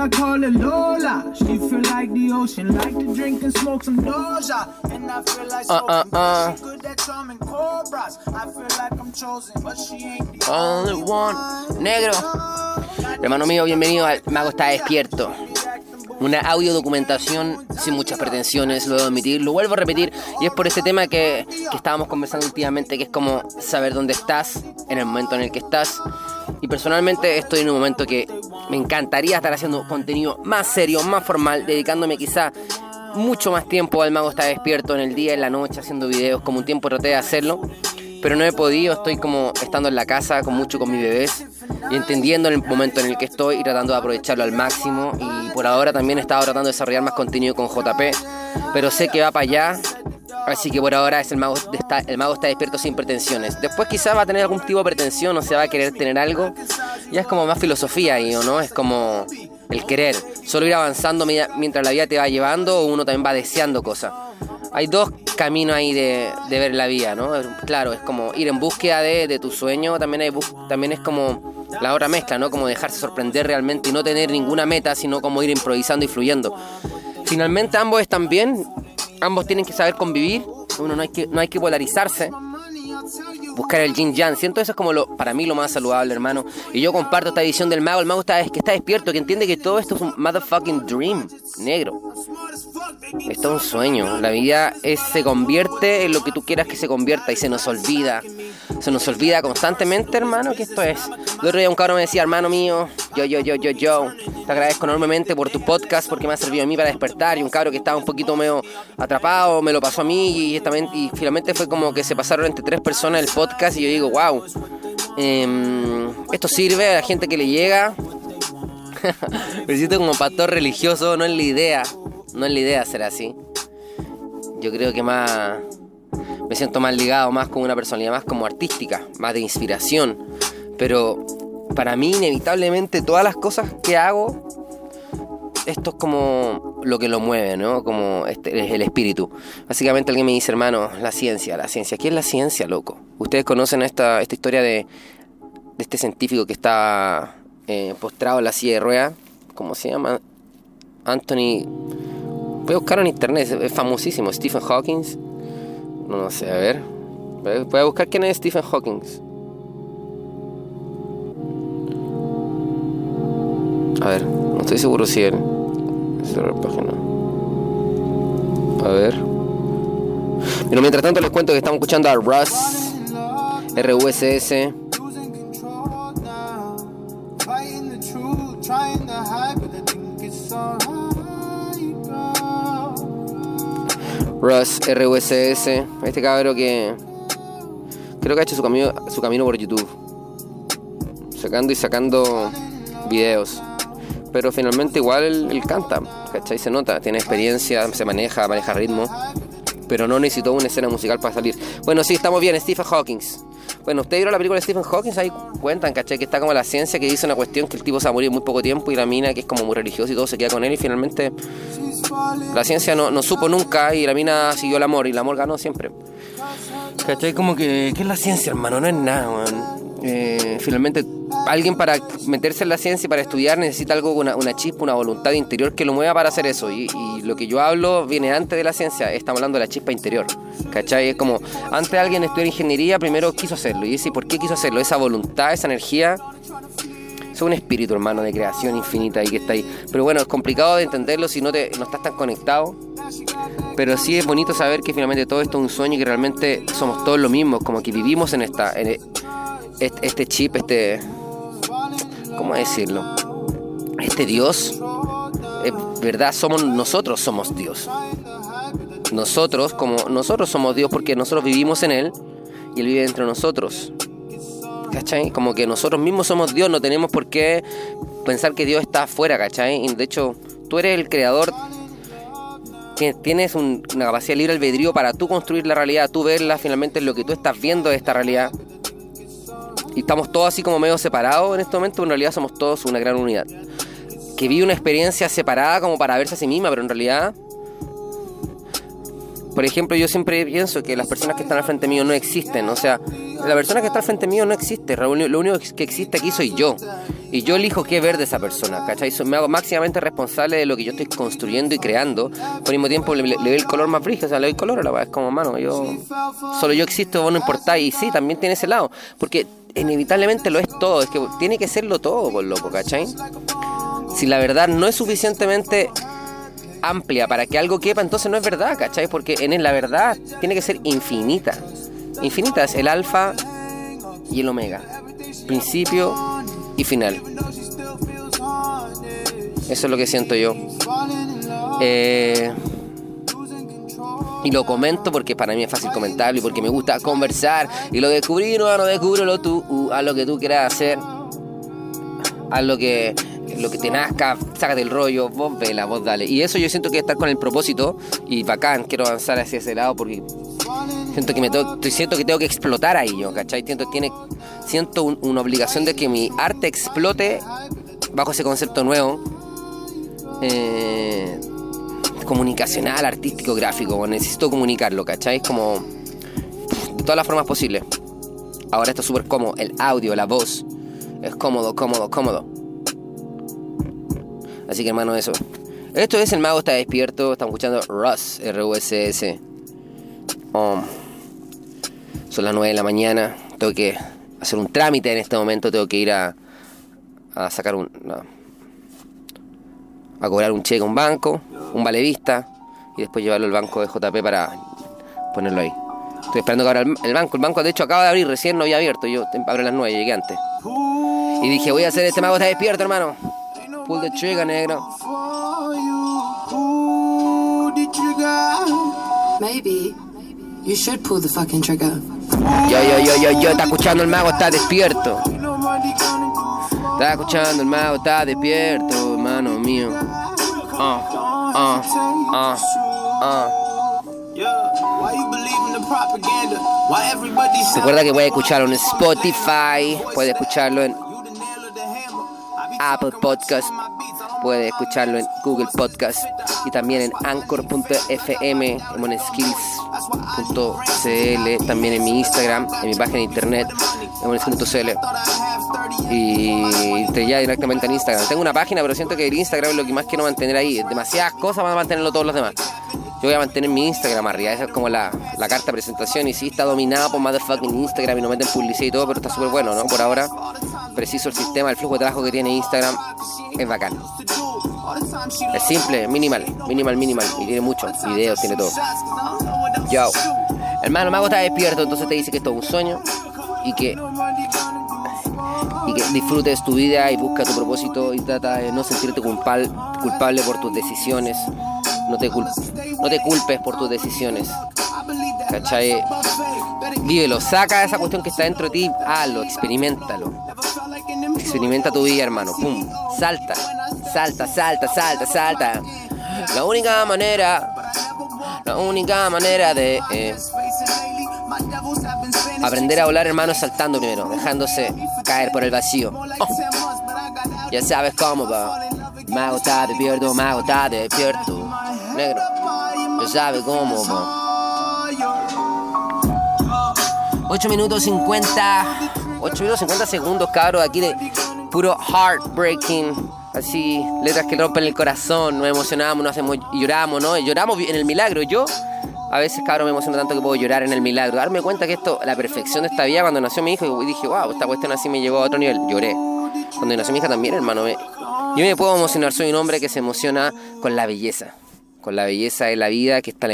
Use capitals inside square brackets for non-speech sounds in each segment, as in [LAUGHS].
I call her Lola. She feel like the ocean, like to drink and smoke some Doja. And I feel like uh, uh, uh. she good at charming cobras. I feel like I'm chosen, but she ain't the only one. Negro. Hermano mío, bienvenido al Mago está despierto. Una audio documentación sin muchas pretensiones, lo debo admitir, lo vuelvo a repetir, y es por este tema que, que estábamos conversando últimamente, que es como saber dónde estás en el momento en el que estás. Y personalmente estoy en un momento que me encantaría estar haciendo contenido más serio, más formal, dedicándome quizá mucho más tiempo al mago está despierto en el día, en la noche, haciendo videos, como un tiempo traté de hacerlo, pero no he podido, estoy como estando en la casa con mucho con mis bebés y entendiendo el momento en el que estoy y tratando de aprovecharlo al máximo y por ahora también he estado tratando de desarrollar más contenido con JP, pero sé que va para allá, así que por ahora es el mago, está, el mago está despierto sin pretensiones. Después quizás va a tener algún tipo de pretensión o se va a querer tener algo, ya es como más filosofía ahí, ¿o no? Es como el querer, solo ir avanzando mientras la vida te va llevando o uno también va deseando cosas. Hay dos caminos ahí de, ver la vida, ¿no? Claro, es como ir en búsqueda de, tu sueño, también, hay, también es como la otra mezcla, ¿no? Como dejarse sorprender realmente y no tener ninguna meta, sino como ir improvisando y fluyendo. Finalmente ambos están bien, ambos tienen que saber convivir, uno no hay que, no hay que polarizarse buscar el yin yang. Siento eso es como lo, para mí lo más saludable, hermano. Y yo comparto esta visión del mago. El mago está, que está despierto, que entiende que todo esto es un motherfucking dream negro. Esto es un sueño. La vida es, se convierte en lo que tú quieras que se convierta y se nos olvida. Se nos olvida constantemente, hermano, que esto es. El otro día un cabrón me decía, hermano mío, yo, yo, yo, yo, yo, te agradezco enormemente por tu podcast porque me ha servido a mí para despertar. Y un cabro que estaba un poquito medio atrapado me lo pasó a mí y, y finalmente fue como que se pasaron entre tres personas el podcast y yo digo, wow, em, esto sirve a la gente que le llega. [LAUGHS] me siento como pastor religioso, no es la idea, no es la idea ser así. Yo creo que más me siento más ligado, más como una personalidad más como artística, más de inspiración. Pero para mí inevitablemente todas las cosas que hago esto es como lo que lo mueve, ¿no? Como este es el espíritu. Básicamente alguien me dice, hermano, la ciencia, la ciencia. ¿Qué es la ciencia, loco? Ustedes conocen esta, esta historia de, de este científico que está eh, postrado en la silla de ruedas. ¿Cómo se llama? Anthony. Voy a buscar en internet, es, famosísimo. Stephen Hawking. No, no sé, a ver. Voy a buscar quién es Stephen Hawking. A ver, no estoy seguro si él. Cerrar página. A ver. Pero mientras tanto les cuento que estamos escuchando a Russ, RUSS. Russ, RUSS, este cabrón que creo que ha hecho su camino, su camino por YouTube, sacando y sacando videos pero finalmente igual él, canta, ¿cachai? Se nota, tiene experiencia, se maneja, maneja ritmo, pero no necesitó una escena musical para salir. Bueno, sí, estamos bien, Stephen Hawking. Bueno, ustedes vieron la película de Stephen Hawking, ahí cuentan, ¿cachai? Que está como la ciencia que dice una cuestión que el tipo se va a morir en muy poco tiempo y la mina que es como muy religiosa y todo se queda con él y finalmente la ciencia no, no supo nunca y la mina siguió el amor y el amor ganó siempre. ¿Cachai? Como que, ¿qué es la ciencia, hermano? No es nada, man. Eh, finalmente alguien para meterse en la ciencia y para estudiar necesita algo, una, una chispa, una voluntad interior que lo mueva para hacer eso. Y, lo que yo hablo viene antes de la ciencia, estamos hablando de la chispa interior. ¿Cachai? Es como, antes alguien estudiar ingeniería, primero quiso hacerlo. Y dice, ¿por qué quiso hacerlo? Esa voluntad, esa energía. Es un espíritu, hermano, de creación infinita ahí que está ahí. Pero bueno, es complicado de entenderlo si no, te, no estás tan conectado. Pero sí es bonito saber que finalmente todo esto es un sueño y que realmente somos todos lo mismo, como que vivimos en esta, este, chip, este, ¿cómo decirlo? Este Dios, es verdad, somos nosotros somos Dios. Nosotros, como nosotros somos Dios porque nosotros vivimos en Él y Él vive entre nosotros. ¿Cachai? Como que nosotros mismos somos Dios, no tenemos por qué pensar que Dios está afuera, ¿cachai? de hecho, tú eres el creador, tienes una capacidad libre albedrío para tú construir la realidad, tú verla, finalmente lo que tú estás viendo de esta realidad y estamos todos así como medio separados en este momento, pero en realidad somos todos una gran unidad. Que vive una experiencia separada como para verse a sí misma, pero en realidad por ejemplo, yo siempre pienso que las personas que están al frente mío no existen. O sea, la persona que está al frente mío no existe. Lo único que existe aquí soy yo. Y yo elijo qué ver de esa persona, ¿cachai? Me hago máximamente responsable de lo que yo estoy construyendo y creando. Por mismo tiempo le, doy el color más brillo, o sea, le doy color a la verdad. Es como, mano, yo. Solo yo existo, vos no importáis. Y sí, también tiene ese lado. Porque inevitablemente lo es todo. Es que tiene que serlo todo, por loco, ¿cachai? Si la verdad no es suficientemente amplia para que algo quepa, entonces no es verdad, ¿cachai? Porque en la verdad tiene que ser infinita. Infinita es el alfa y el omega. Principio y final. Eso es lo que siento yo. Eh, y lo comento porque para mí es fácil comentarlo y porque me gusta conversar. Y lo descubrí, no, no descúbrelo tú, uh, haz lo que tú quieras hacer. Haz lo que lo que te nazca, sácate el rollo, vos vela, vos dale. Y eso yo siento que estar con el propósito y bacán, quiero avanzar hacia ese lado porque siento que me tengo, siento que tengo que explotar ahí yo, ¿cachai? Siento, tiene, siento una obligación de que mi arte explote bajo ese concepto nuevo. Eh, comunicacional, artístico, gráfico, necesito comunicarlo, ¿cachai? Como de todas las formas posibles. Ahora esto es súper cómodo, el audio, la voz, es cómodo, cómodo, cómodo. Así que hermano, eso. Esto es El Mago está despierto. Estamos escuchando Russ, R-U-S-S. Um, son las 9 de la mañana. Tengo que hacer un trámite en este momento. Tengo que ir a, a sacar un. a cobrar un cheque a un banco, un valevista. Y después llevarlo al banco de JP para ponerlo ahí. Estoy esperando que abra el, banco. El banco, de hecho, acaba de abrir. Recién no había abierto. Yo abro a las 9, llegué antes. Y dije, voy a hacer este mago está despierto, hermano. Pull the trigger, negro. Maybe you should pull the fucking trigger. Yo, yo, yo, yo, yo, está escuchando el mago, está despierto. Está escuchando el mago, está despierto, hermano mío. Ah, ah, ah, ah. Recuerda que puede escucharlo en Spotify, puede escucharlo en Apple Podcast, puede escucharlo en Google Podcast y también en anchor.fm, en moneskills.cl, también en mi Instagram, en mi página de internet, moneskills.cl y ya directamente en Instagram. Tengo una página, pero siento que el Instagram es lo que más quiero mantener ahí. Demasiadas cosas van a mantenerlo todos los demás. Yo voy a mantener mi Instagram arriba, esa es como la, la carta de presentación. Y sí, está dominado por motherfucking Instagram y no meten publicidad y todo, pero está súper bueno, ¿no? Por ahora, preciso el sistema, el flujo de trabajo que tiene Instagram es bacán. Es simple, minimal, minimal, minimal. Y tiene mucho, videos, tiene todo. Yo. Hermano, Mago está despierto, entonces te dice que esto es un sueño y que y que disfrutes tu vida y busca tu propósito y trata de no sentirte culpable, culpable por tus decisiones no te, no te culpes por tus decisiones. ¿Cachai? Vívelo, saca esa cuestión que está dentro de ti, hazlo, experimentalo. Experimenta tu vida, hermano. Pum, salta, salta, salta, salta, salta. La única manera, la única manera de eh, aprender a volar, hermano, saltando primero, dejándose caer por el vacío. Oh. Ya sabes cómo va. Mago está despierto, mago está despierto negro. Ya sabe cómo, 8 minutos 50. 8 minutos 50 segundos, cabros, aquí de puro heartbreaking. Así, letras que rompen el corazón, nos emocionamos, nos hacemos, lloramos, ¿no? Lloramos en el milagro. Yo, a veces, cabrón, me emociono tanto que puedo llorar en el milagro. Darme cuenta que esto, la perfección de esta vida, cuando nació mi hijo, y dije, wow, esta cuestión así me llevó a otro nivel. Lloré. Cuando nació mi hija también, hermano, me, yo me puedo emocionar. Soy un hombre que se emociona con la belleza con la belleza de la vida, que, está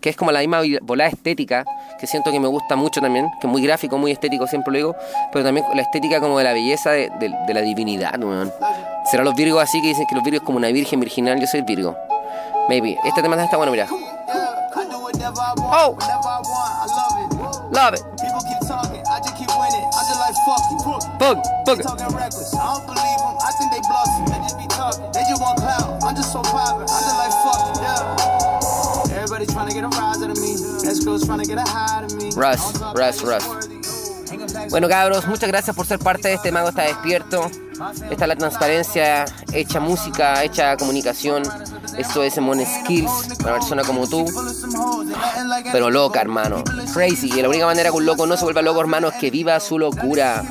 que es como la misma volada estética, que siento que me gusta mucho también, que es muy gráfico, muy estético, siempre lo digo, pero también la estética como de la belleza de, la divinidad, ¿no? ¿Será los virgos así que dicen que los virgos es como una virgen virginal? Yo soy virgo. Maybe. Este tema está bueno, mira. Oh! Love it. Bug, bug. Russ, Russ, Russ. Bueno cabros, muchas gracias por ser parte de este Mago está despierto. Esta es la transparencia, hecha música, hecha comunicación. Esto es Mon Skills, una persona como tú. pero loca, hermano. Crazy. Y la única manera que un loco no se vuelva loco, hermano, es que viva su locura.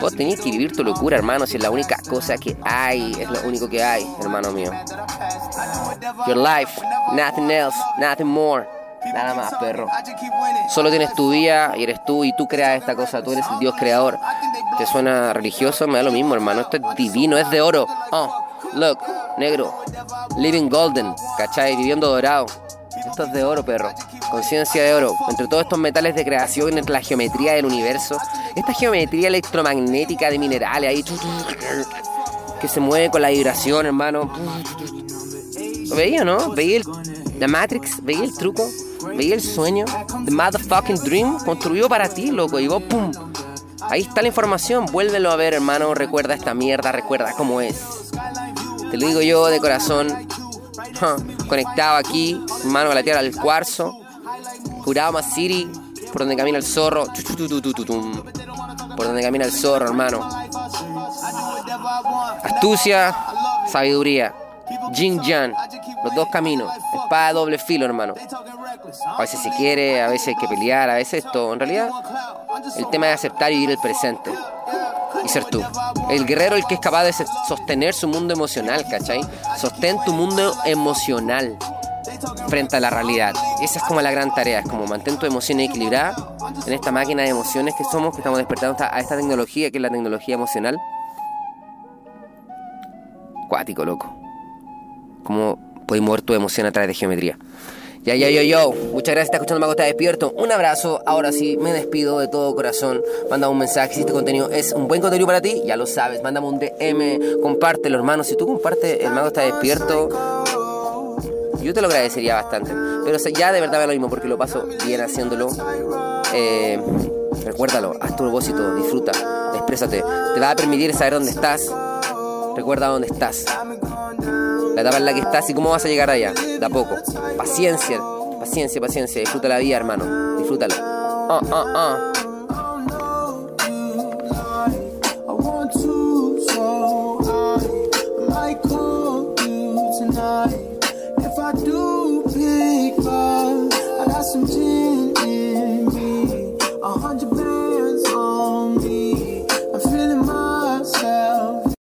Vos tenés que vivir tu locura, hermano, si es la única cosa que hay, es lo único que hay, hermano mío. Your life, nothing else, nothing more. Nada más, perro. Solo tienes tu vida y eres tú y tú creas esta cosa, tú eres el Dios creador. ¿Te suena religioso? Me da lo mismo, hermano. Esto es divino, es de oro. Oh, look, negro. Living golden, ¿cachai? Viviendo dorado. Esto es de oro, perro. Conciencia de oro. Entre todos estos metales de creación, entre la geometría del universo, esta geometría electromagnética de minerales ahí, que se mueve con la vibración, hermano. ¿Lo veía, no? ¿Veía la Matrix? ¿Veía el truco? ¿Veía el sueño? The motherfucking dream construido para ti, loco. Y vos, pum. Ahí está la información. Vuélvelo a ver, hermano. Recuerda esta mierda. Recuerda cómo es. Te lo digo yo de corazón. Conectado aquí, mano a la tierra del cuarzo. Kurama City, por donde camina el zorro. Por donde camina el zorro, hermano. Astucia, sabiduría. Jin Jan, los dos caminos. Espada doble filo, hermano. A veces se quiere, a veces hay que pelear, a veces esto. En realidad, el tema es aceptar y vivir el presente y ser tú. El guerrero el que es capaz de sostener su mundo emocional, ¿cachai? Sostén tu mundo emocional frente a la realidad. Esa es como la gran tarea, es como mantén tu emoción equilibrada en esta máquina de emociones que somos, que estamos despertando a esta tecnología que es la tecnología emocional. Cuático, loco. ¿Cómo puedes mover tu emoción a través de geometría? Ya, ya, yo, yo. Muchas gracias, está escuchando Mago Está Despierto. Un abrazo. Ahora sí, me despido de todo corazón. Manda un mensaje si este contenido es un buen contenido para ti. Ya lo sabes. Mándame un DM. Compártelo, hermano. Si tú compartes El Mago Está Despierto, yo te lo agradecería bastante. Pero ya de verdad es lo mismo porque lo paso bien haciéndolo. Eh, recuérdalo, haz tu propósito, disfruta, exprésate. Te va a permitir saber dónde estás. Recuerda dónde estás la etapa en la que estás y cómo vas a llegar allá, de poco. Paciencia, paciencia, paciencia, disfruta la vida, hermano, disfrútalo. Uh, uh, uh.